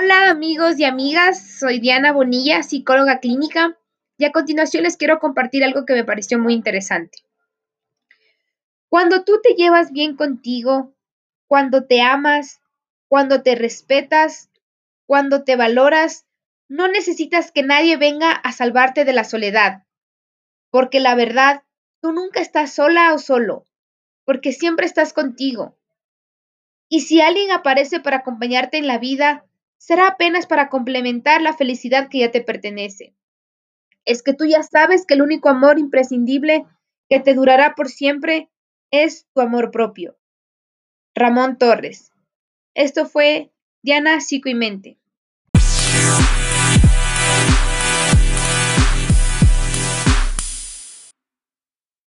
Hola amigos y amigas, soy Diana Bonilla, psicóloga clínica, y a continuación les quiero compartir algo que me pareció muy interesante. Cuando tú te llevas bien contigo, cuando te amas, cuando te respetas, cuando te valoras, no necesitas que nadie venga a salvarte de la soledad, porque la verdad, tú nunca estás sola o solo, porque siempre estás contigo. Y si alguien aparece para acompañarte en la vida, será apenas para complementar la felicidad que ya te pertenece. Es que tú ya sabes que el único amor imprescindible que te durará por siempre es tu amor propio. Ramón Torres. Esto fue Diana Psico y Mente.